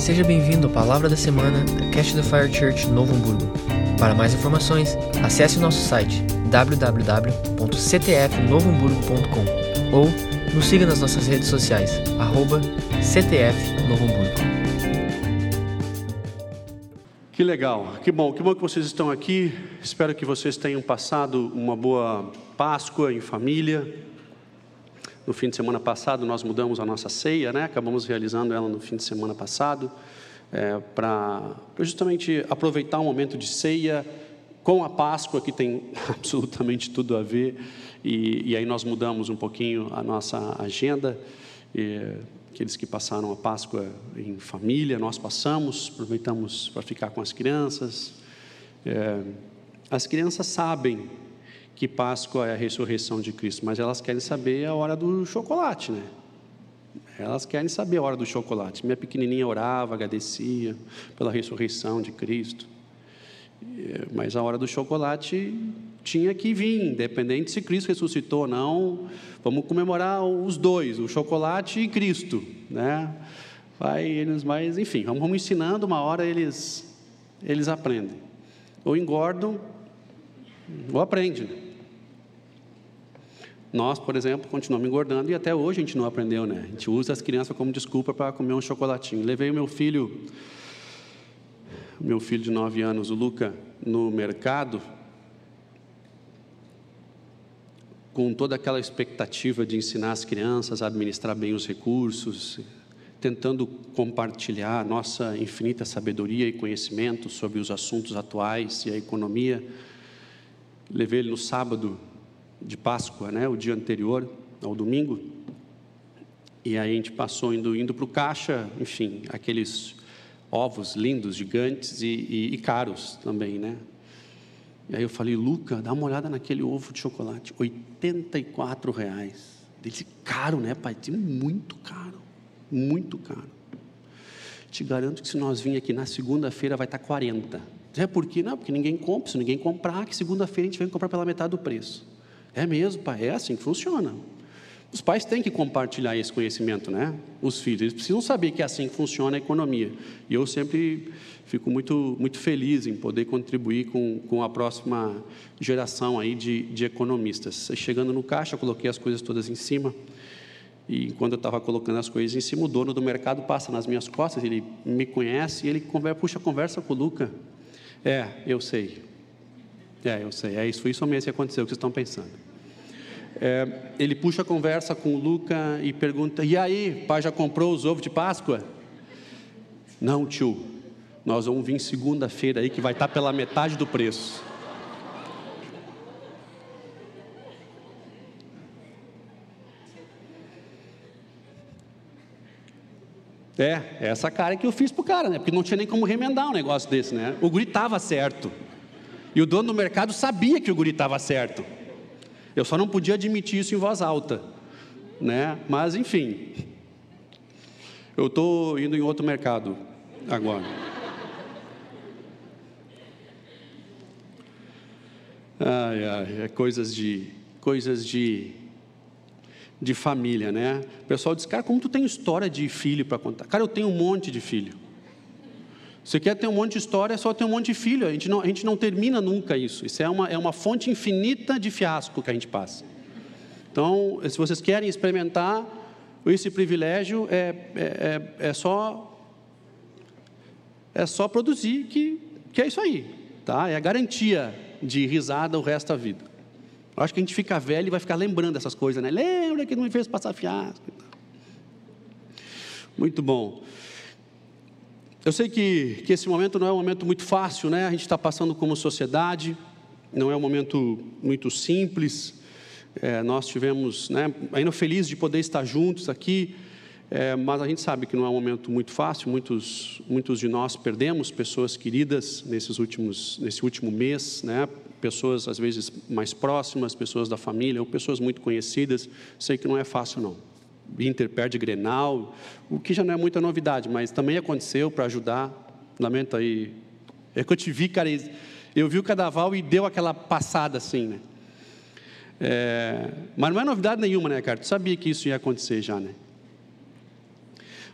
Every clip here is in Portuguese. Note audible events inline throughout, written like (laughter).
Seja bem-vindo à Palavra da Semana da Cash the Fire Church Novo Hamburgo. Para mais informações, acesse o nosso site www.ctfnovohamburgo.com ou nos siga nas nossas redes sociais, arroba. Que legal, que bom, que bom que vocês estão aqui. Espero que vocês tenham passado uma boa Páscoa em família. No fim de semana passado nós mudamos a nossa ceia, né? Acabamos realizando ela no fim de semana passado, é, para justamente aproveitar um momento de ceia com a Páscoa que tem (laughs) absolutamente tudo a ver. E, e aí nós mudamos um pouquinho a nossa agenda. E, aqueles que passaram a Páscoa em família, nós passamos, aproveitamos para ficar com as crianças. É, as crianças sabem que Páscoa é a ressurreição de Cristo, mas elas querem saber a hora do chocolate, né? Elas querem saber a hora do chocolate. Minha pequenininha orava, agradecia pela ressurreição de Cristo. Mas a hora do chocolate tinha que vir, independente se Cristo ressuscitou ou não. Vamos comemorar os dois, o chocolate e Cristo, né? Vai eles, mas enfim, vamos ensinando. Uma hora eles eles aprendem, ou engordam, ou aprendem. Nós, por exemplo, continuamos engordando e até hoje a gente não aprendeu, né? A gente usa as crianças como desculpa para comer um chocolatinho. Levei o meu filho, meu filho de 9 anos, o Luca, no mercado, com toda aquela expectativa de ensinar as crianças a administrar bem os recursos, tentando compartilhar nossa infinita sabedoria e conhecimento sobre os assuntos atuais e a economia. Levei ele no sábado de Páscoa, né, o dia anterior ao domingo. E aí a gente passou indo, indo para o caixa, enfim, aqueles ovos lindos, gigantes e, e, e, caros também, né? E aí eu falei, Luca, dá uma olhada naquele ovo de chocolate, 84 reais. Ele disse, caro, né, pai? Disse, muito caro, muito caro. Te garanto que se nós vir aqui na segunda-feira vai estar 40. É por quê? Não, porque ninguém compra. Se ninguém comprar, que segunda-feira a gente vem comprar pela metade do preço. É mesmo, pai, é assim que funciona. Os pais têm que compartilhar esse conhecimento, né? Os filhos, eles precisam saber que é assim que funciona a economia. E eu sempre fico muito, muito feliz em poder contribuir com, com a próxima geração aí de, de economistas. Chegando no caixa, coloquei as coisas todas em cima. E quando eu estava colocando as coisas em cima, o dono do mercado passa nas minhas costas, ele me conhece e ele conversa, puxa conversa com o Luca. É, eu sei. É, eu sei. É isso, foi isso mesmo que aconteceu, o que vocês estão pensando. É, ele puxa a conversa com o Luca e pergunta: E aí, pai já comprou os ovos de Páscoa? Não, tio. Nós vamos vir segunda-feira aí que vai estar pela metade do preço. É, essa cara que eu fiz pro cara, né? Porque não tinha nem como remendar um negócio desse, né? O guri estava certo. E o dono do mercado sabia que o guri estava certo. Eu só não podia admitir isso em voz alta, né? Mas enfim, eu estou indo em outro mercado agora. Ai, ai, é coisas de coisas de de família, né? O pessoal diz, cara, como tu tem história de filho para contar? Cara, eu tenho um monte de filho. Você quer ter um monte de história, é só ter um monte de filho. A gente não, a gente não termina nunca isso. Isso é uma, é uma fonte infinita de fiasco que a gente passa. Então, se vocês querem experimentar esse privilégio, é, é, é, é só é só produzir que, que é isso aí. Tá? É a garantia de risada o resto da vida. Eu acho que a gente fica velho e vai ficar lembrando dessas coisas, né? Lembra que não me fez passar fiasco. Muito bom. Eu sei que, que esse momento não é um momento muito fácil, né? A gente está passando como sociedade, não é um momento muito simples. É, nós tivemos, né, ainda feliz de poder estar juntos aqui, é, mas a gente sabe que não é um momento muito fácil. Muitos, muitos de nós perdemos pessoas queridas nesses últimos, nesse último mês, né? Pessoas às vezes mais próximas, pessoas da família ou pessoas muito conhecidas. Sei que não é fácil não. Inter perde Grenal, o que já não é muita novidade, mas também aconteceu para ajudar. Lamento aí. É que eu te vi, cara, eu vi o cadaval e deu aquela passada assim, né? É, mas não é novidade nenhuma, né, cara? Tu sabia que isso ia acontecer já, né?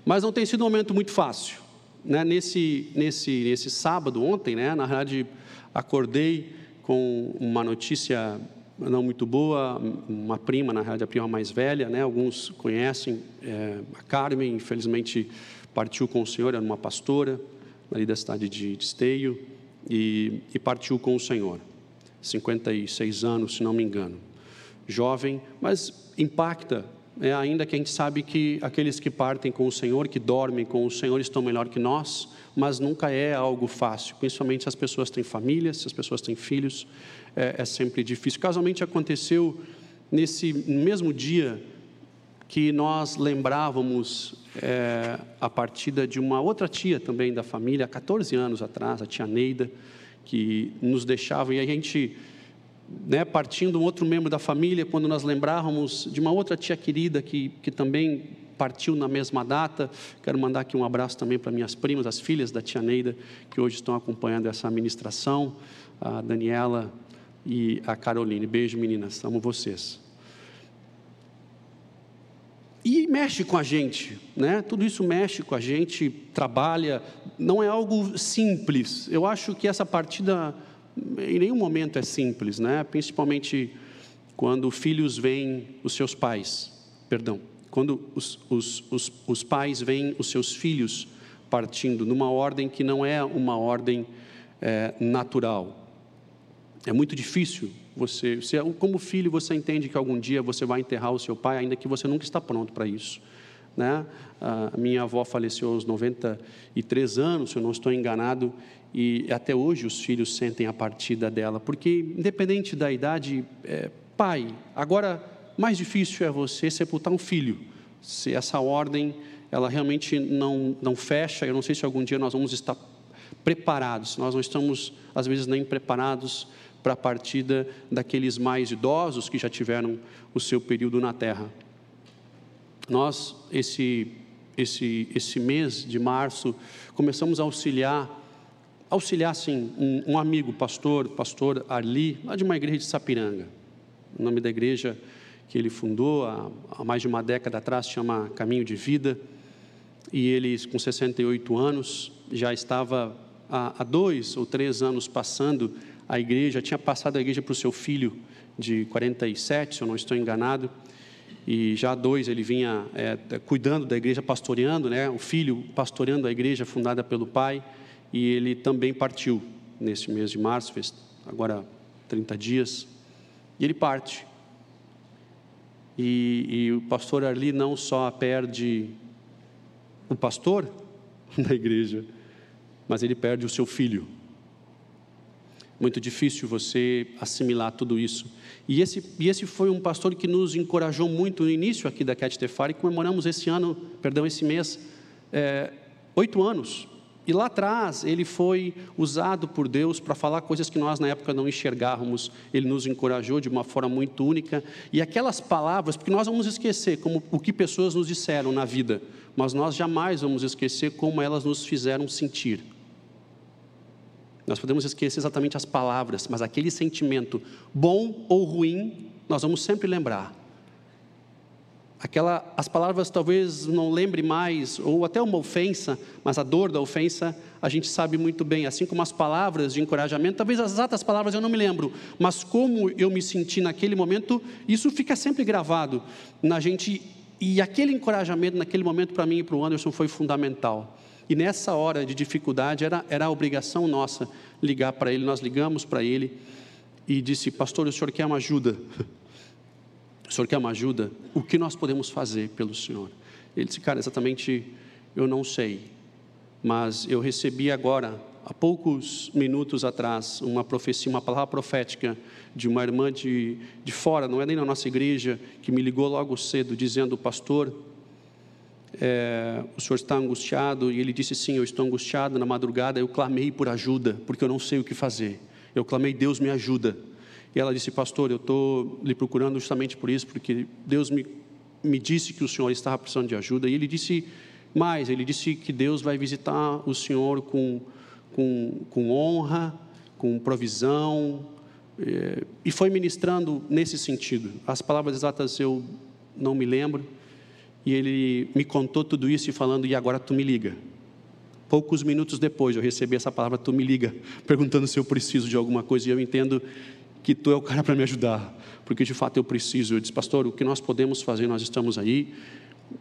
Mas não tem sido um momento muito fácil. né, nesse, nesse, nesse sábado, ontem, né, na verdade, acordei com uma notícia não muito boa, uma prima, na realidade, a prima mais velha, né, alguns conhecem, é, a Carmen, infelizmente partiu com o Senhor, era uma pastora, ali da cidade de, de Esteio, e, e partiu com o Senhor, 56 anos, se não me engano. Jovem, mas impacta é, ainda que a gente sabe que aqueles que partem com o Senhor, que dormem com o Senhor, estão melhor que nós, mas nunca é algo fácil, principalmente se as pessoas têm famílias, se as pessoas têm filhos, é, é sempre difícil. Casualmente aconteceu nesse mesmo dia que nós lembrávamos é, a partida de uma outra tia também da família, há 14 anos atrás, a tia Neida, que nos deixava e a gente né, partindo um outro membro da família, quando nós lembrávamos de uma outra tia querida que, que também partiu na mesma data. Quero mandar aqui um abraço também para minhas primas, as filhas da tia Neida, que hoje estão acompanhando essa administração, a Daniela e a Caroline. Beijo, meninas, amo vocês. E mexe com a gente, né? Tudo isso mexe com a gente, trabalha, não é algo simples. Eu acho que essa partida em nenhum momento é simples, né? Principalmente quando filhos veem os seus pais, perdão, quando os, os, os, os pais veem os seus filhos partindo numa ordem que não é uma ordem é, natural. É muito difícil você, você, como filho, você entende que algum dia você vai enterrar o seu pai, ainda que você nunca está pronto para isso. Né? A minha avó faleceu aos 93 anos, se eu não estou enganado, e até hoje os filhos sentem a partida dela, porque independente da idade, é, pai, agora mais difícil é você sepultar um filho, se essa ordem ela realmente não, não fecha, eu não sei se algum dia nós vamos estar preparados, nós não estamos às vezes nem preparados para a partida daqueles mais idosos que já tiveram o seu período na terra. Nós, esse, esse, esse mês de março, começamos a auxiliar auxiliar, sim, um, um, amigo, pastor, pastor Arli, lá de uma igreja de Sapiranga. O nome da igreja que ele fundou há, há mais de uma década atrás chama Caminho de Vida. E ele, com 68 anos, já estava há, há dois ou três anos passando a igreja, tinha passado a igreja para o seu filho de 47, se eu não estou enganado. E já dois ele vinha é, cuidando da igreja, pastoreando, né? o filho pastoreando a igreja fundada pelo pai e ele também partiu nesse mês de março, fez agora 30 dias, e ele parte. E, e o pastor Arli não só perde o pastor (laughs) da igreja, mas ele perde o seu filho. Muito difícil você assimilar tudo isso. E esse, e esse foi um pastor que nos encorajou muito no início aqui da Cat Tefari, comemoramos esse ano, perdão, esse mês, é, oito anos e lá atrás, ele foi usado por Deus para falar coisas que nós na época não enxergávamos. Ele nos encorajou de uma forma muito única. E aquelas palavras, porque nós vamos esquecer como o que pessoas nos disseram na vida, mas nós jamais vamos esquecer como elas nos fizeram sentir. Nós podemos esquecer exatamente as palavras, mas aquele sentimento, bom ou ruim, nós vamos sempre lembrar. Aquela, as palavras talvez não lembre mais, ou até uma ofensa, mas a dor da ofensa a gente sabe muito bem, assim como as palavras de encorajamento, talvez as exatas palavras eu não me lembro, mas como eu me senti naquele momento, isso fica sempre gravado na gente, e aquele encorajamento naquele momento para mim e para o Anderson foi fundamental. E nessa hora de dificuldade era, era a obrigação nossa ligar para ele, nós ligamos para ele e disse: Pastor, o senhor quer uma ajuda? (laughs) o senhor quer uma ajuda? O que nós podemos fazer pelo senhor? Ele disse, cara, exatamente eu não sei, mas eu recebi agora, há poucos minutos atrás, uma profecia, uma palavra profética de uma irmã de, de fora, não é nem na nossa igreja, que me ligou logo cedo, dizendo, pastor, é, o senhor está angustiado? E ele disse, sim, eu estou angustiado. Na madrugada eu clamei por ajuda, porque eu não sei o que fazer. Eu clamei, Deus me ajuda. E ela disse, pastor, eu estou lhe procurando justamente por isso, porque Deus me, me disse que o senhor estava precisando de ajuda. E ele disse mais, ele disse que Deus vai visitar o senhor com, com, com honra, com provisão, é, e foi ministrando nesse sentido. As palavras exatas eu não me lembro. E ele me contou tudo isso e falando, e agora tu me liga. Poucos minutos depois eu recebi essa palavra, tu me liga, (laughs) perguntando se eu preciso de alguma coisa, e eu entendo que tu é o cara para me ajudar, porque de fato eu preciso. Eu disse, pastor, o que nós podemos fazer, nós estamos aí.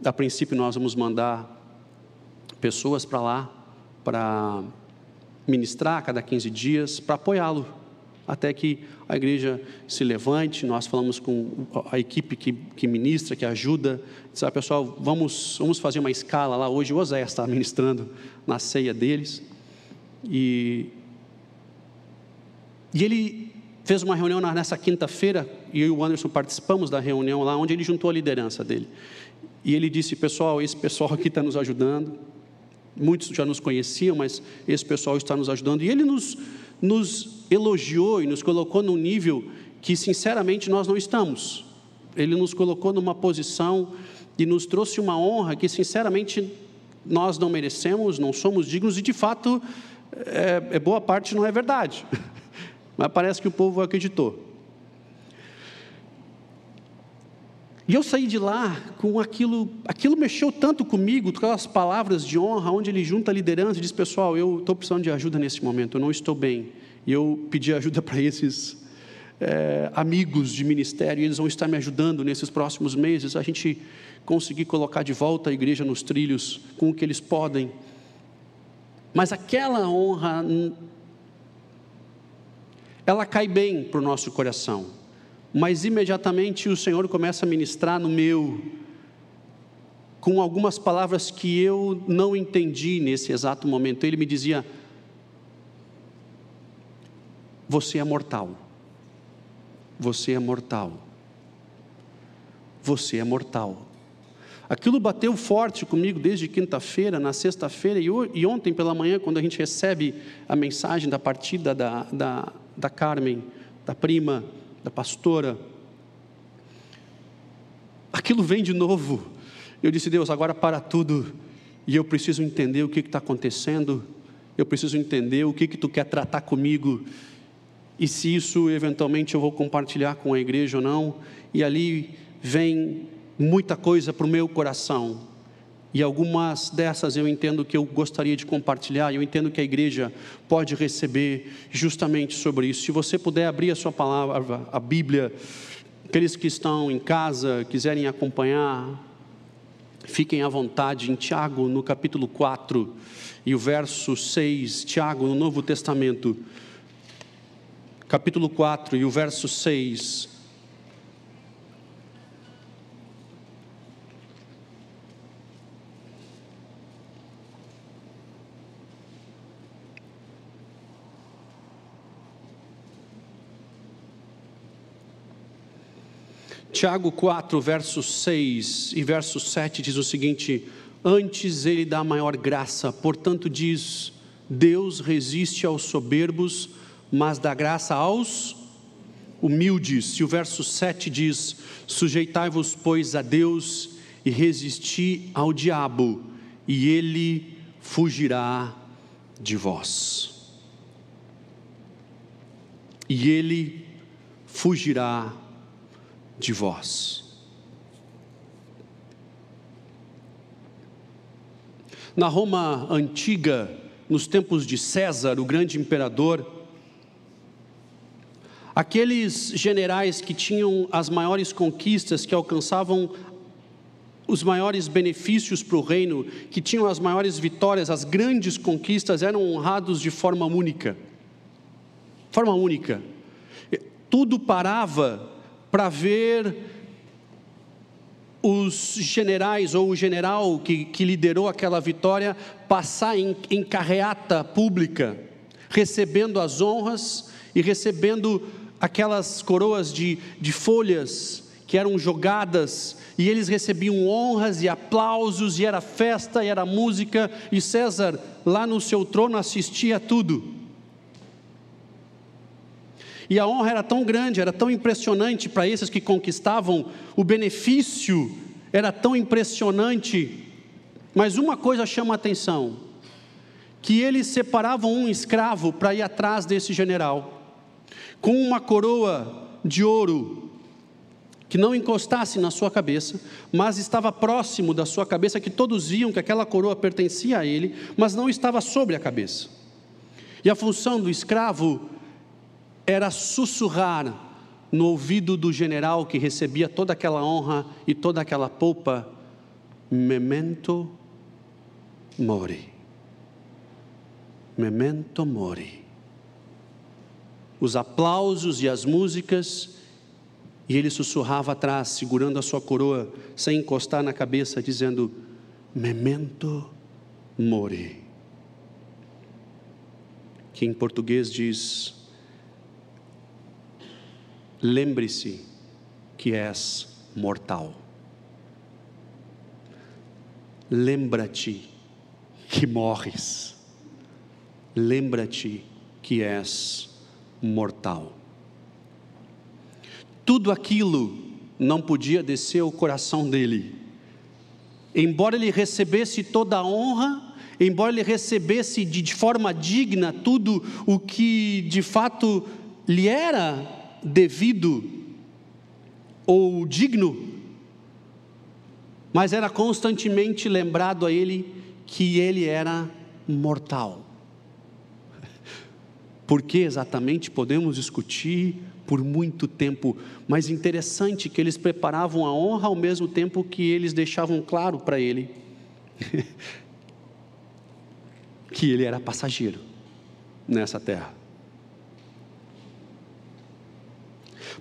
A princípio, nós vamos mandar pessoas para lá, para ministrar a cada 15 dias, para apoiá-lo, até que a igreja se levante. Nós falamos com a equipe que, que ministra, que ajuda. Disse, ah, pessoal, vamos, vamos fazer uma escala lá. Hoje o Oséias está ministrando na ceia deles. E, e ele fez uma reunião nessa quinta-feira, e eu e o Anderson participamos da reunião lá, onde ele juntou a liderança dele. E ele disse: Pessoal, esse pessoal aqui está nos ajudando. Muitos já nos conheciam, mas esse pessoal está nos ajudando. E ele nos, nos elogiou e nos colocou num nível que, sinceramente, nós não estamos. Ele nos colocou numa posição e nos trouxe uma honra que, sinceramente, nós não merecemos, não somos dignos, e de fato, é, é boa parte não é verdade. (laughs) Mas parece que o povo acreditou. E eu saí de lá com aquilo, aquilo mexeu tanto comigo, com aquelas palavras de honra, onde ele junta a liderança e diz: Pessoal, eu estou precisando de ajuda nesse momento, eu não estou bem. E eu pedi ajuda (laughs) para esses é, amigos de ministério, e eles vão estar me ajudando nesses próximos meses, a gente conseguir colocar de volta a igreja nos trilhos com o que eles podem. Mas aquela honra ela cai bem para o nosso coração, mas imediatamente o Senhor começa a ministrar no meu, com algumas palavras que eu não entendi nesse exato momento. Ele me dizia: Você é mortal, você é mortal, você é mortal. Aquilo bateu forte comigo desde quinta-feira, na sexta-feira e ontem pela manhã, quando a gente recebe a mensagem da partida da, da da Carmen, da prima, da pastora. Aquilo vem de novo. Eu disse, Deus, agora para tudo. E eu preciso entender o que está acontecendo. Eu preciso entender o que, que tu quer tratar comigo. E se isso eventualmente eu vou compartilhar com a igreja ou não. E ali vem muita coisa para o meu coração e algumas dessas eu entendo que eu gostaria de compartilhar, eu entendo que a igreja pode receber justamente sobre isso. Se você puder abrir a sua palavra, a Bíblia, aqueles que estão em casa, quiserem acompanhar, fiquem à vontade em Tiago, no capítulo 4 e o verso 6, Tiago, no Novo Testamento, capítulo 4 e o verso 6. Tiago 4, verso 6 e verso 7 diz o seguinte: Antes ele dá maior graça, portanto diz: Deus resiste aos soberbos, mas dá graça aos humildes. E o verso 7 diz: Sujeitai-vos, pois, a Deus e resisti ao diabo, e ele fugirá de vós. E ele fugirá de vós. Na Roma antiga, nos tempos de César, o grande imperador, aqueles generais que tinham as maiores conquistas, que alcançavam os maiores benefícios para o reino, que tinham as maiores vitórias, as grandes conquistas, eram honrados de forma única. Forma única. Tudo parava para ver os generais ou o general que, que liderou aquela vitória passar em, em carreata pública, recebendo as honras e recebendo aquelas coroas de, de folhas que eram jogadas, e eles recebiam honras e aplausos, e era festa, e era música, e César, lá no seu trono, assistia a tudo. E a honra era tão grande, era tão impressionante para esses que conquistavam, o benefício era tão impressionante. Mas uma coisa chama a atenção: que eles separavam um escravo para ir atrás desse general, com uma coroa de ouro, que não encostasse na sua cabeça, mas estava próximo da sua cabeça, que todos viam que aquela coroa pertencia a ele, mas não estava sobre a cabeça. E a função do escravo era sussurrar no ouvido do general que recebia toda aquela honra e toda aquela polpa: Memento mori. Memento mori. Os aplausos e as músicas, e ele sussurrava atrás, segurando a sua coroa, sem encostar na cabeça, dizendo: Memento mori. Que em português diz: Lembre-se que és mortal. Lembra-te que morres lembra-te que és mortal. Tudo aquilo não podia descer ao coração dele. Embora ele recebesse toda a honra, embora ele recebesse de forma digna tudo o que de fato lhe era devido ou digno, mas era constantemente lembrado a ele que ele era mortal. Por que exatamente podemos discutir por muito tempo, mas interessante que eles preparavam a honra ao mesmo tempo que eles deixavam claro para ele (laughs) que ele era passageiro nessa terra.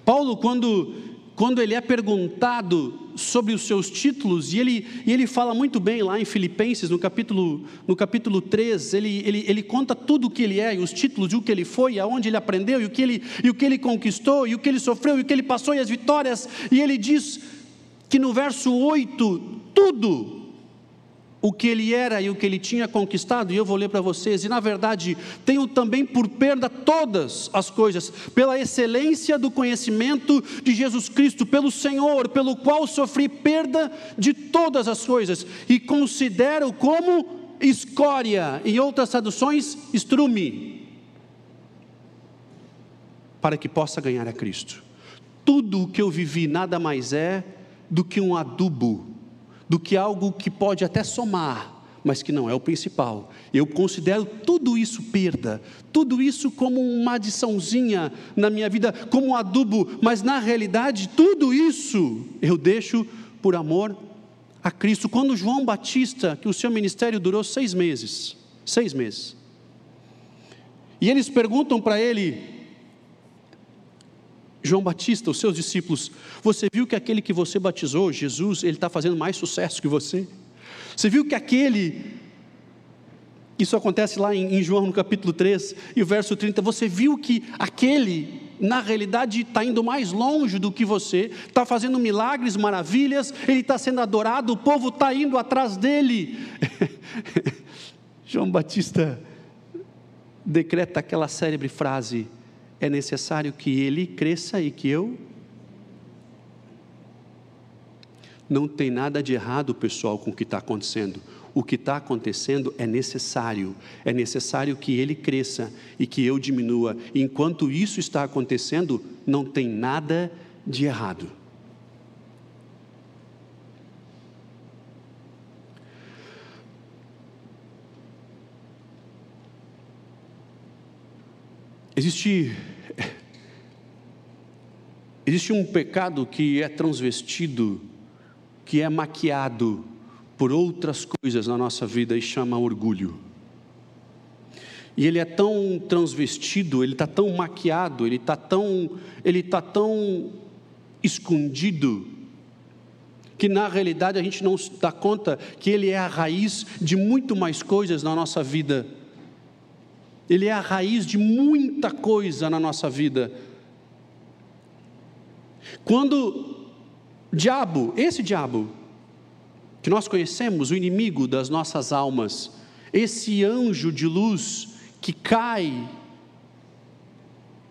Paulo, quando quando ele é perguntado sobre os seus títulos, e ele, e ele fala muito bem lá em Filipenses, no capítulo, no capítulo 3, ele, ele, ele conta tudo o que ele é, e os títulos, e o que ele foi, e aonde ele aprendeu, e o, que ele, e o que ele conquistou, e o que ele sofreu, e o que ele passou, e as vitórias, e ele diz que no verso 8, tudo o que ele era e o que ele tinha conquistado, e eu vou ler para vocês, e na verdade tenho também por perda todas as coisas, pela excelência do conhecimento de Jesus Cristo, pelo Senhor, pelo qual sofri perda de todas as coisas, e considero como escória, em outras traduções, estrume, para que possa ganhar a Cristo. Tudo o que eu vivi nada mais é do que um adubo do que algo que pode até somar, mas que não é o principal. Eu considero tudo isso perda, tudo isso como uma adiçãozinha na minha vida, como um adubo, mas na realidade tudo isso eu deixo por amor a Cristo. Quando João Batista, que o seu ministério durou seis meses, seis meses, e eles perguntam para ele, João Batista, os seus discípulos, você viu que aquele que você batizou, Jesus, ele está fazendo mais sucesso que você? Você viu que aquele, isso acontece lá em, em João no capítulo 3 e o verso 30, você viu que aquele, na realidade, está indo mais longe do que você, está fazendo milagres, maravilhas, ele está sendo adorado, o povo está indo atrás dele. (laughs) João Batista decreta aquela célebre frase: é necessário que ele cresça e que eu. Não tem nada de errado, pessoal, com o que está acontecendo. O que está acontecendo é necessário. É necessário que ele cresça e que eu diminua. Enquanto isso está acontecendo, não tem nada de errado. Existe existe um pecado que é transvestido, que é maquiado por outras coisas na nossa vida e chama orgulho. E ele é tão transvestido, ele está tão maquiado, ele está tão, ele está tão escondido que na realidade a gente não dá conta que ele é a raiz de muito mais coisas na nossa vida ele é a raiz de muita coisa na nossa vida. Quando o diabo, esse diabo, que nós conhecemos, o inimigo das nossas almas, esse anjo de luz que cai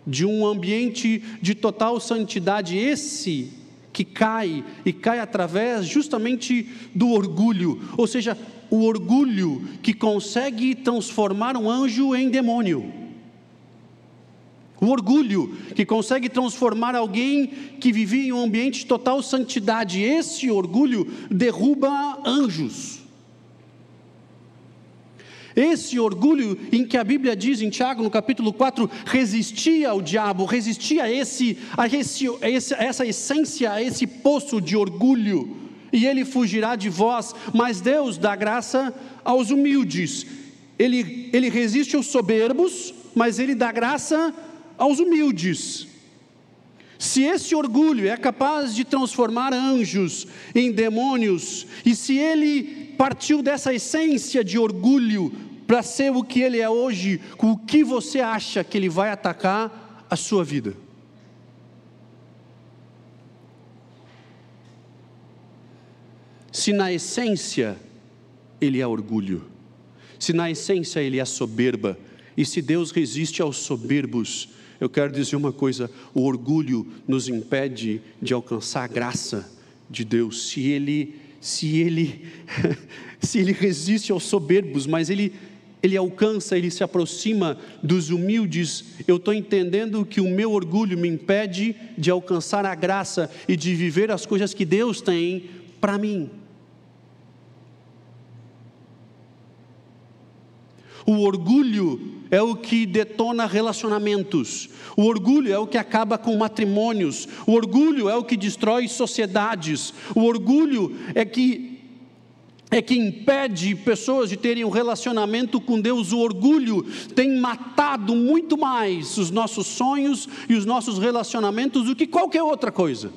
de um ambiente de total santidade, esse que cai e cai através justamente do orgulho, ou seja, o orgulho que consegue transformar um anjo em demônio. O orgulho que consegue transformar alguém que vivia em um ambiente de total santidade, esse orgulho derruba anjos. Esse orgulho em que a Bíblia diz em Tiago, no capítulo 4, resistia ao diabo, resistia a, esse, a, esse, a essa essência, a esse poço de orgulho, e ele fugirá de vós, mas Deus dá graça aos humildes. Ele, ele resiste aos soberbos, mas ele dá graça aos humildes. Se esse orgulho é capaz de transformar anjos em demônios, e se ele partiu dessa essência de orgulho para ser o que ele é hoje, com o que você acha que ele vai atacar a sua vida? Se na essência ele é orgulho, se na essência ele é soberba, e se Deus resiste aos soberbos, eu quero dizer uma coisa: o orgulho nos impede de alcançar a graça de Deus. Se ele, se ele, (laughs) se ele resiste aos soberbos, mas ele ele alcança, ele se aproxima dos humildes, eu estou entendendo que o meu orgulho me impede de alcançar a graça e de viver as coisas que Deus tem para mim. O orgulho é o que detona relacionamentos, o orgulho é o que acaba com matrimônios, o orgulho é o que destrói sociedades, o orgulho é que é que impede pessoas de terem um relacionamento com Deus. O orgulho tem matado muito mais os nossos sonhos e os nossos relacionamentos do que qualquer outra coisa.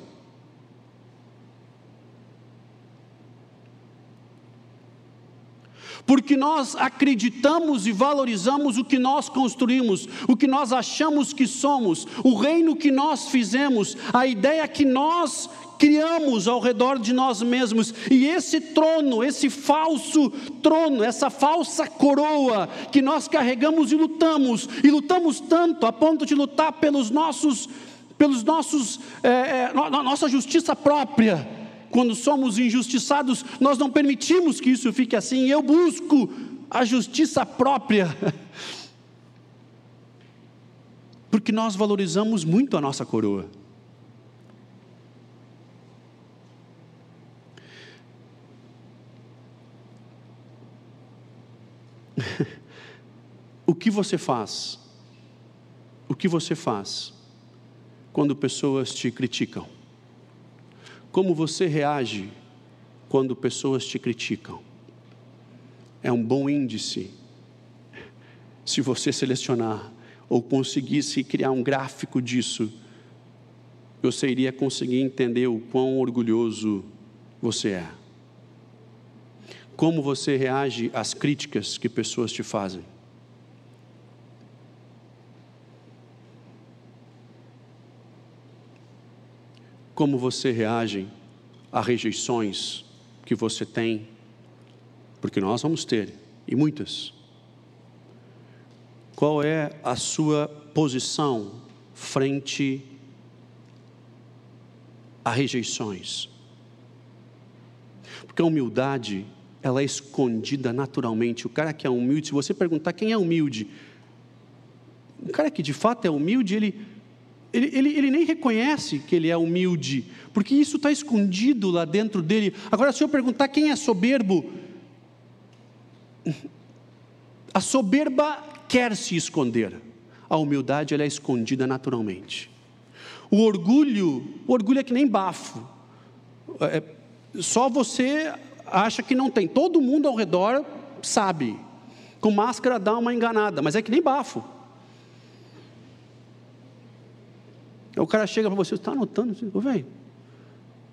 Porque nós acreditamos e valorizamos o que nós construímos, o que nós achamos que somos, o reino que nós fizemos, a ideia que nós criamos ao redor de nós mesmos, e esse trono, esse falso trono, essa falsa coroa que nós carregamos e lutamos, e lutamos tanto a ponto de lutar pelos nossos, pelos nossos, é, é, nossa justiça própria quando somos injustiçados, nós não permitimos que isso fique assim. Eu busco a justiça própria. (laughs) Porque nós valorizamos muito a nossa coroa. (laughs) o que você faz? O que você faz quando pessoas te criticam? Como você reage quando pessoas te criticam? É um bom índice se você selecionar ou conseguisse criar um gráfico disso, você iria conseguir entender o quão orgulhoso você é. Como você reage às críticas que pessoas te fazem. Como você reage a rejeições que você tem, porque nós vamos ter, e muitas. Qual é a sua posição frente a rejeições? Porque a humildade, ela é escondida naturalmente. O cara que é humilde, se você perguntar quem é humilde, o cara que de fato é humilde, ele ele, ele, ele, nem reconhece que ele é humilde, porque isso está escondido lá dentro dele. Agora, se eu perguntar quem é soberbo, a soberba quer se esconder, a humildade ela é escondida naturalmente. O orgulho, o orgulho é que nem bafo, é, só você acha que não tem, todo mundo ao redor sabe, com máscara dá uma enganada, mas é que nem bafo. O cara chega para você, está anotando? Ô, velho,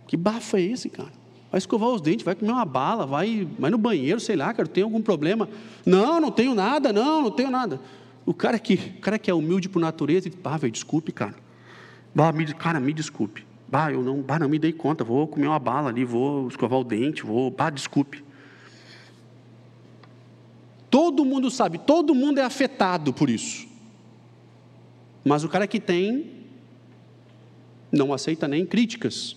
que bafo é esse, cara? Vai escovar os dentes, vai comer uma bala, vai, vai no banheiro, sei lá, cara, tem algum problema? Não, não tenho nada, não, não tenho nada. O cara que, o cara que é humilde por natureza, ele, velho, desculpe, cara. Bah, me, cara, me desculpe. Bah, eu não, bah, não me dei conta, vou comer uma bala ali, vou escovar o dente, vou, bah, desculpe. Todo mundo sabe, todo mundo é afetado por isso. Mas o cara que tem, não aceita nem críticas,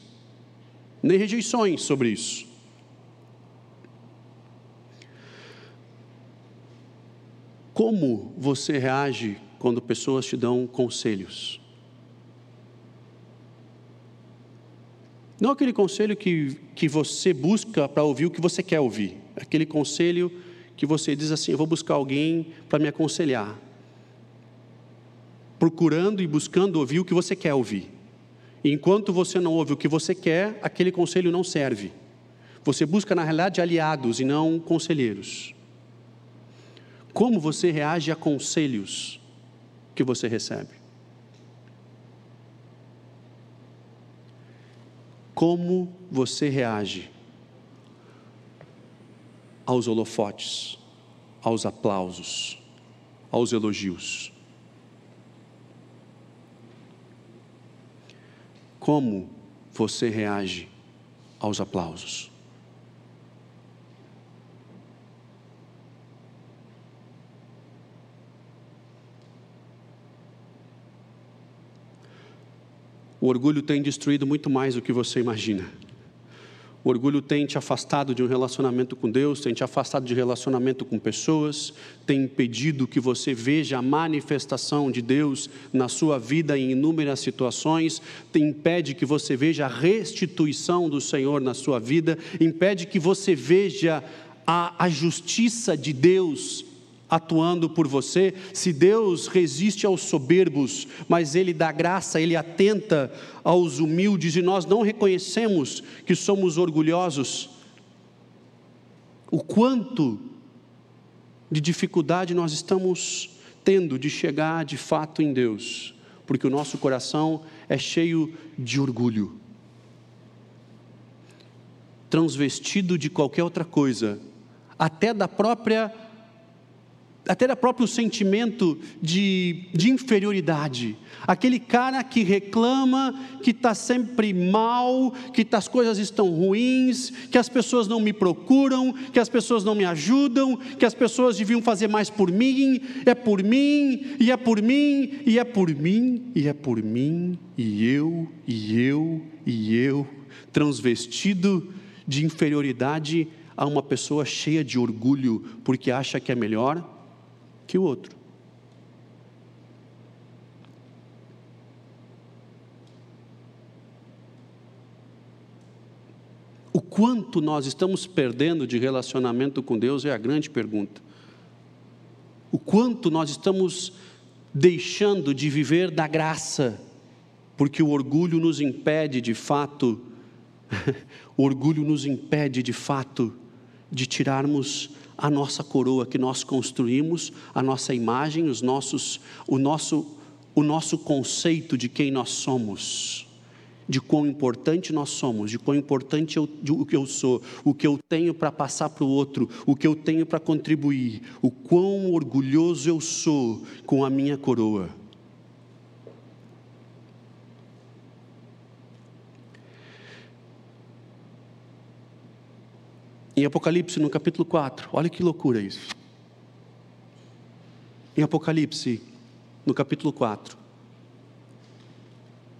nem rejeições sobre isso. Como você reage quando pessoas te dão conselhos. Não aquele conselho que, que você busca para ouvir o que você quer ouvir. Aquele conselho que você diz assim: eu vou buscar alguém para me aconselhar. Procurando e buscando ouvir o que você quer ouvir. Enquanto você não ouve o que você quer, aquele conselho não serve. Você busca, na realidade, aliados e não conselheiros. Como você reage a conselhos que você recebe? Como você reage aos holofotes, aos aplausos, aos elogios? Como você reage aos aplausos? O orgulho tem destruído muito mais do que você imagina. Orgulho tem te afastado de um relacionamento com Deus, tem te afastado de relacionamento com pessoas, tem impedido que você veja a manifestação de Deus na sua vida em inúmeras situações, tem, impede que você veja a restituição do Senhor na sua vida, impede que você veja a, a justiça de Deus atuando por você, se Deus resiste aos soberbos, mas Ele dá graça, Ele atenta aos humildes e nós não reconhecemos que somos orgulhosos, o quanto de dificuldade nós estamos tendo de chegar de fato em Deus, porque o nosso coração é cheio de orgulho, transvestido de qualquer outra coisa, até da própria até da próprio sentimento de, de inferioridade. Aquele cara que reclama, que está sempre mal, que tá, as coisas estão ruins, que as pessoas não me procuram, que as pessoas não me ajudam, que as pessoas deviam fazer mais por mim, é por mim, e é por mim, e é por mim, e é por mim, e eu, e eu, e eu, transvestido de inferioridade a uma pessoa cheia de orgulho, porque acha que é melhor que o outro. O quanto nós estamos perdendo de relacionamento com Deus é a grande pergunta. O quanto nós estamos deixando de viver da graça, porque o orgulho nos impede de fato, (laughs) o orgulho nos impede de fato de tirarmos a nossa coroa que nós construímos, a nossa imagem, os nossos, o, nosso, o nosso conceito de quem nós somos, de quão importante nós somos, de quão importante eu, de, o que eu sou, o que eu tenho para passar para o outro, o que eu tenho para contribuir, o quão orgulhoso eu sou com a minha coroa. Em Apocalipse, no capítulo 4, olha que loucura isso. Em Apocalipse, no capítulo 4,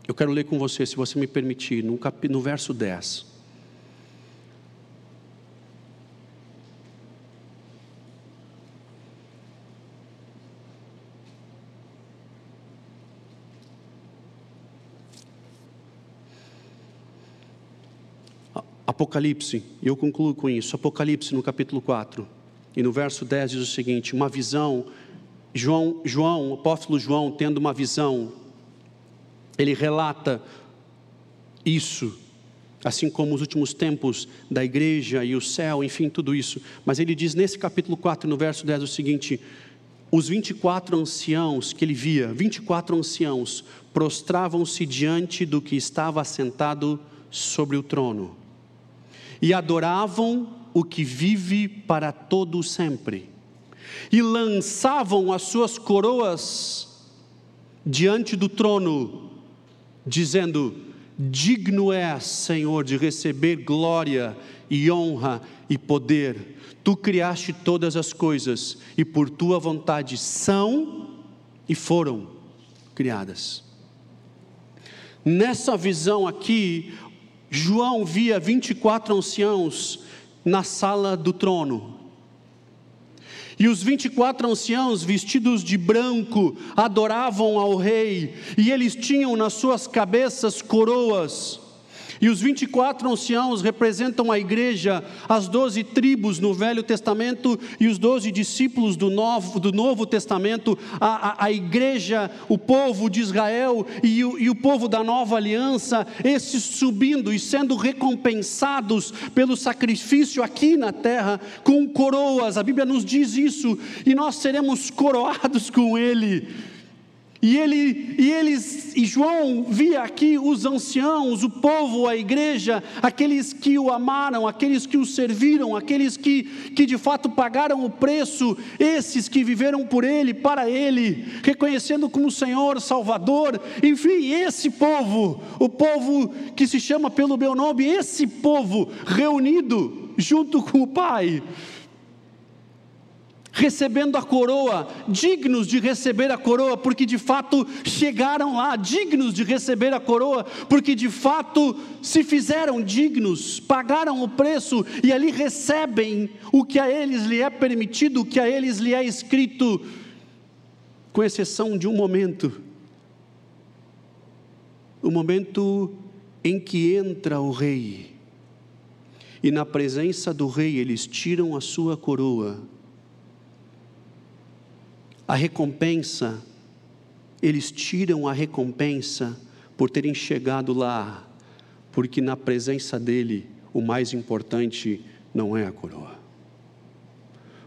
eu quero ler com você, se você me permitir, no, cap... no verso 10. Apocalipse, e eu concluo com isso, Apocalipse no capítulo 4, e no verso 10 diz o seguinte: uma visão, João, João, apóstolo João, tendo uma visão, ele relata isso, assim como os últimos tempos da igreja e o céu, enfim, tudo isso, mas ele diz nesse capítulo 4, no verso 10, o seguinte: os 24 anciãos que ele via, 24 anciãos, prostravam-se diante do que estava assentado sobre o trono e adoravam o que vive para todo sempre, e lançavam as suas coroas diante do trono, dizendo: Digno é, Senhor, de receber glória e honra e poder. Tu criaste todas as coisas e por tua vontade são e foram criadas. Nessa visão aqui, João via 24 anciãos na sala do trono. E os 24 anciãos, vestidos de branco, adoravam ao rei, e eles tinham nas suas cabeças coroas. E os 24 anciãos representam a igreja, as doze tribos no Velho Testamento e os doze discípulos do Novo, do Novo Testamento, a, a, a, igreja, o povo de Israel e o, e o povo da nova aliança, esses subindo e sendo recompensados pelo sacrifício aqui na terra com coroas, a Bíblia nos diz isso, e nós seremos coroados com Ele. E ele, e eles, e João via aqui os anciãos, o povo, a igreja, aqueles que o amaram, aqueles que o serviram, aqueles que, que de fato pagaram o preço, esses que viveram por ele, para ele, reconhecendo como Senhor, Salvador, enfim, esse povo, o povo que se chama pelo meu nome, esse povo reunido junto com o Pai recebendo a coroa, dignos de receber a coroa, porque de fato chegaram lá, dignos de receber a coroa, porque de fato se fizeram dignos, pagaram o preço e ali recebem o que a eles lhe é permitido, o que a eles lhe é escrito, com exceção de um momento. O momento em que entra o rei, e na presença do rei eles tiram a sua coroa a recompensa, eles tiram a recompensa por terem chegado lá, porque na presença dele o mais importante não é a coroa.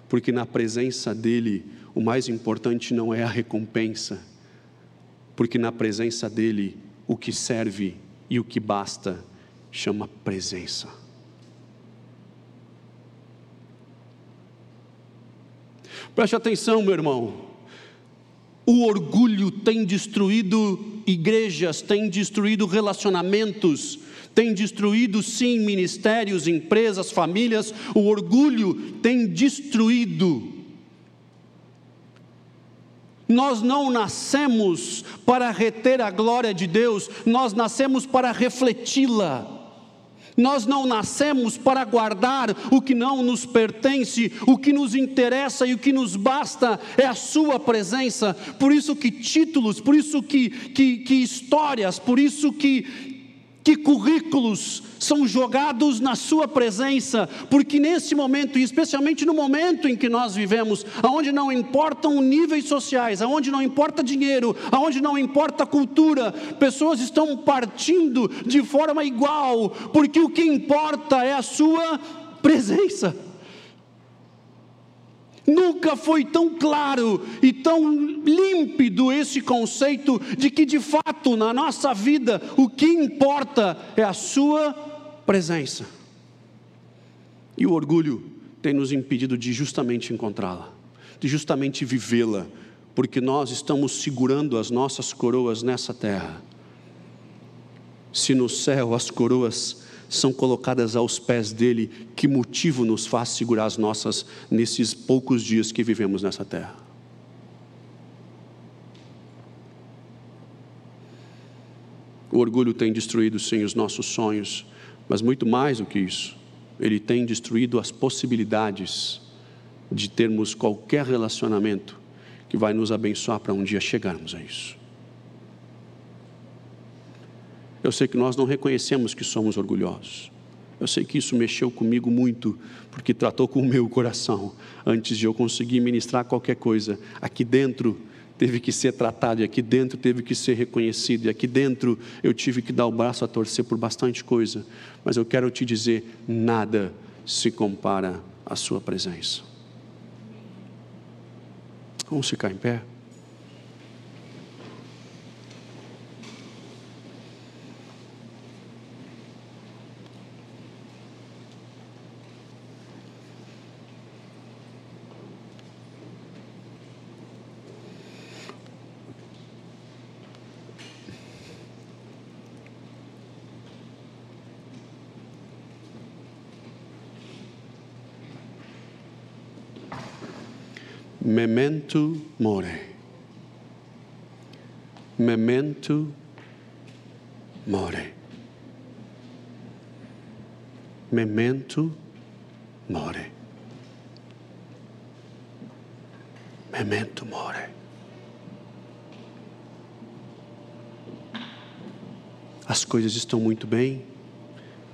Porque na presença dele o mais importante não é a recompensa, porque na presença dele o que serve e o que basta chama presença. Preste atenção, meu irmão. O orgulho tem destruído igrejas, tem destruído relacionamentos, tem destruído, sim, ministérios, empresas, famílias. O orgulho tem destruído. Nós não nascemos para reter a glória de Deus, nós nascemos para refleti-la. Nós não nascemos para guardar o que não nos pertence, o que nos interessa e o que nos basta é a Sua presença. Por isso que títulos, por isso que, que, que histórias, por isso que, que currículos são jogados na Sua presença, porque nesse momento, e especialmente no momento em que nós vivemos, aonde não importam níveis sociais, aonde não importa dinheiro, aonde não importa cultura, pessoas estão partindo de forma igual, porque o que importa é a Sua presença. Nunca foi tão claro e tão límpido esse conceito de que, de fato, na nossa vida, o que importa é a Sua presença. E o orgulho tem nos impedido de justamente encontrá-la, de justamente vivê-la, porque nós estamos segurando as nossas coroas nessa terra. Se no céu as coroas são colocadas aos pés dele, que motivo nos faz segurar as nossas nesses poucos dias que vivemos nessa terra? O orgulho tem destruído, sim, os nossos sonhos, mas muito mais do que isso, ele tem destruído as possibilidades de termos qualquer relacionamento que vai nos abençoar para um dia chegarmos a isso. Eu sei que nós não reconhecemos que somos orgulhosos. Eu sei que isso mexeu comigo muito, porque tratou com o meu coração antes de eu conseguir ministrar qualquer coisa. Aqui dentro teve que ser tratado, e aqui dentro teve que ser reconhecido, e aqui dentro eu tive que dar o braço a torcer por bastante coisa. Mas eu quero te dizer: nada se compara à Sua presença. Vamos ficar em pé? Memento more. Memento more. Memento more. Memento more. As coisas estão muito bem.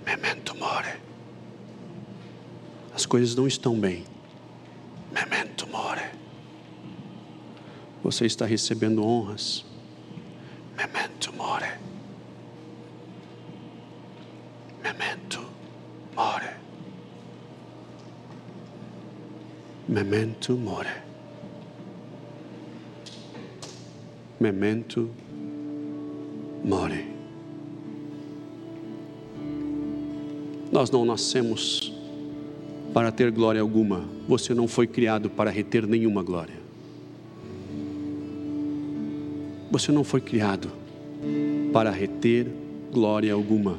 Memento more. As coisas não estão bem. Memento more. Você está recebendo honras. Memento more. Memento more. Memento more. Memento more. Nós não nascemos para ter glória alguma. Você não foi criado para reter nenhuma glória. Você não foi criado para reter glória alguma.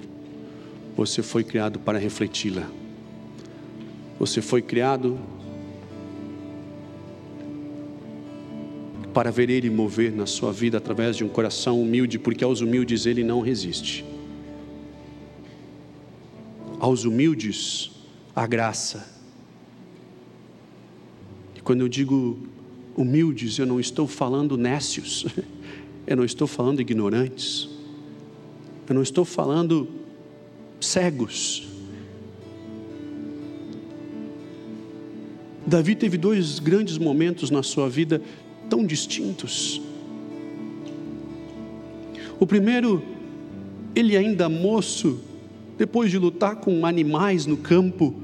Você foi criado para refleti-la. Você foi criado para ver Ele mover na sua vida através de um coração humilde, porque aos humildes Ele não resiste aos humildes a graça. E quando eu digo humildes, eu não estou falando nécios, (laughs) eu não estou falando ignorantes, eu não estou falando cegos. Davi teve dois grandes momentos na sua vida tão distintos. O primeiro, ele ainda moço, depois de lutar com animais no campo,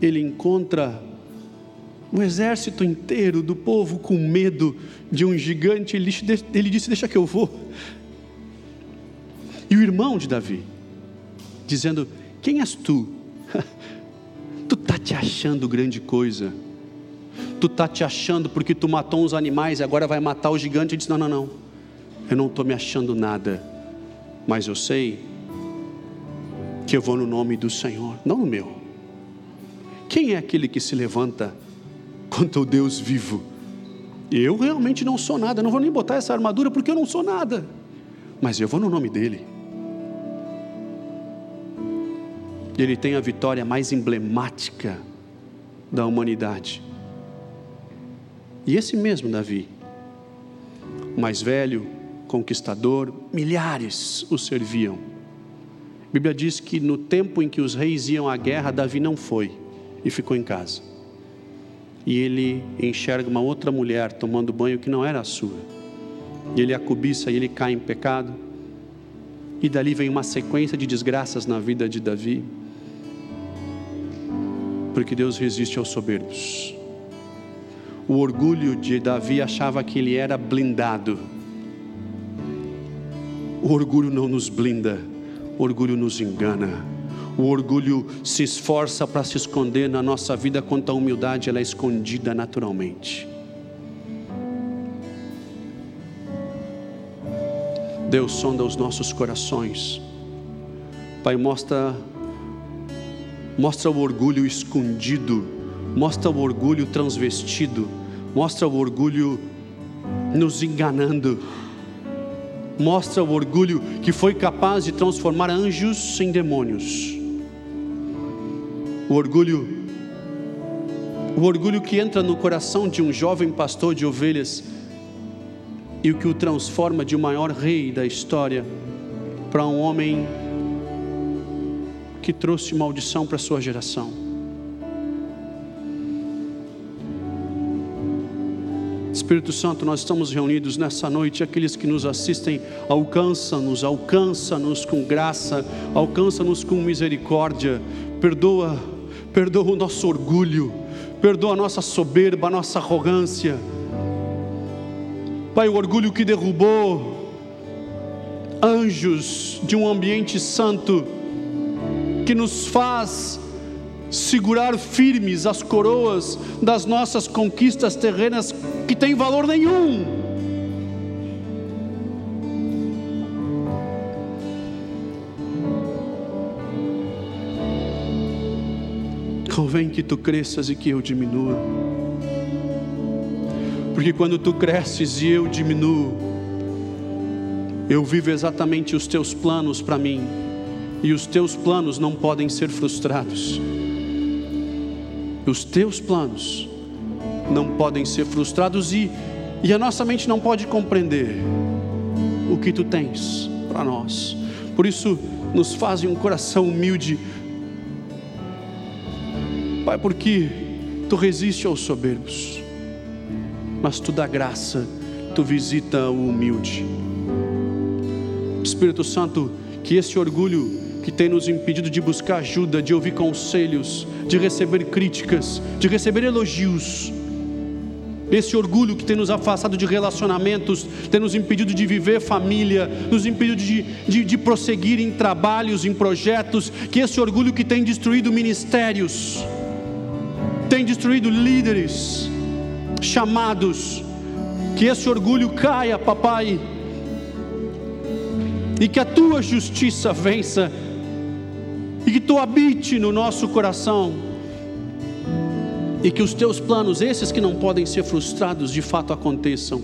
ele encontra um exército inteiro do povo com medo de um gigante. Ele, disse: Deixa que eu vou. E o irmão de Davi, dizendo: Quem és tu? (laughs) tu está te achando grande coisa. Tu está te achando porque tu matou uns animais e agora vai matar o gigante. Ele disse: Não, não, não. Eu não estou me achando nada. Mas eu sei que eu vou no nome do Senhor, não no meu. Quem é aquele que se levanta contra o Deus vivo? Eu realmente não sou nada, não vou nem botar essa armadura porque eu não sou nada, mas eu vou no nome dEle. Ele tem a vitória mais emblemática da humanidade. E esse mesmo Davi, mais velho, conquistador, milhares o serviam a Bíblia diz que no tempo em que os reis iam à guerra, Davi não foi e ficou em casa. E ele enxerga uma outra mulher tomando banho que não era a sua. E ele a cobiça e ele cai em pecado. E dali vem uma sequência de desgraças na vida de Davi. Porque Deus resiste aos soberbos. O orgulho de Davi achava que ele era blindado. O orgulho não nos blinda o orgulho nos engana. O orgulho se esforça para se esconder na nossa vida, quanto a humildade ela é escondida naturalmente. Deus sonda os nossos corações. Pai, mostra mostra o orgulho escondido, mostra o orgulho transvestido, mostra o orgulho nos enganando mostra o orgulho que foi capaz de transformar anjos em demônios. O orgulho, o orgulho que entra no coração de um jovem pastor de ovelhas e o que o transforma de o maior rei da história para um homem que trouxe maldição para sua geração. Espírito Santo, nós estamos reunidos nessa noite, aqueles que nos assistem, alcança-nos, alcança-nos com graça, alcança-nos com misericórdia, perdoa, perdoa o nosso orgulho, perdoa a nossa soberba, a nossa arrogância. Pai, o orgulho que derrubou anjos de um ambiente santo, que nos faz segurar firmes as coroas das nossas conquistas terrenas que têm valor nenhum. Convém que tu cresças e que eu diminua. Porque quando tu cresces e eu diminuo, eu vivo exatamente os teus planos para mim, e os teus planos não podem ser frustrados os teus planos não podem ser frustrados e, e a nossa mente não pode compreender o que tu tens para nós. Por isso, nos fazem um coração humilde, Pai, porque tu resiste aos soberbos, mas tu dá graça, tu visita o humilde. Espírito Santo, que esse orgulho que tem nos impedido de buscar ajuda, de ouvir conselhos, de receber críticas, de receber elogios, esse orgulho que tem nos afastado de relacionamentos, tem nos impedido de viver família, nos impedido de, de, de, prosseguir em trabalhos, em projetos, que esse orgulho que tem destruído ministérios, tem destruído líderes, chamados, que esse orgulho caia, papai, e que a tua justiça vença, e que tu habite no nosso coração, e que os teus planos, esses que não podem ser frustrados, de fato aconteçam.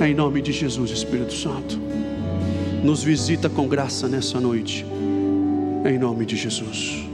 Em nome de Jesus, Espírito Santo, nos visita com graça nessa noite, em nome de Jesus.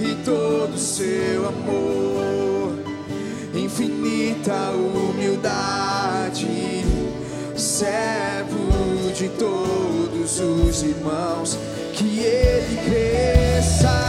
e todo seu amor, infinita humildade, servo de todos os irmãos, que ele cresça.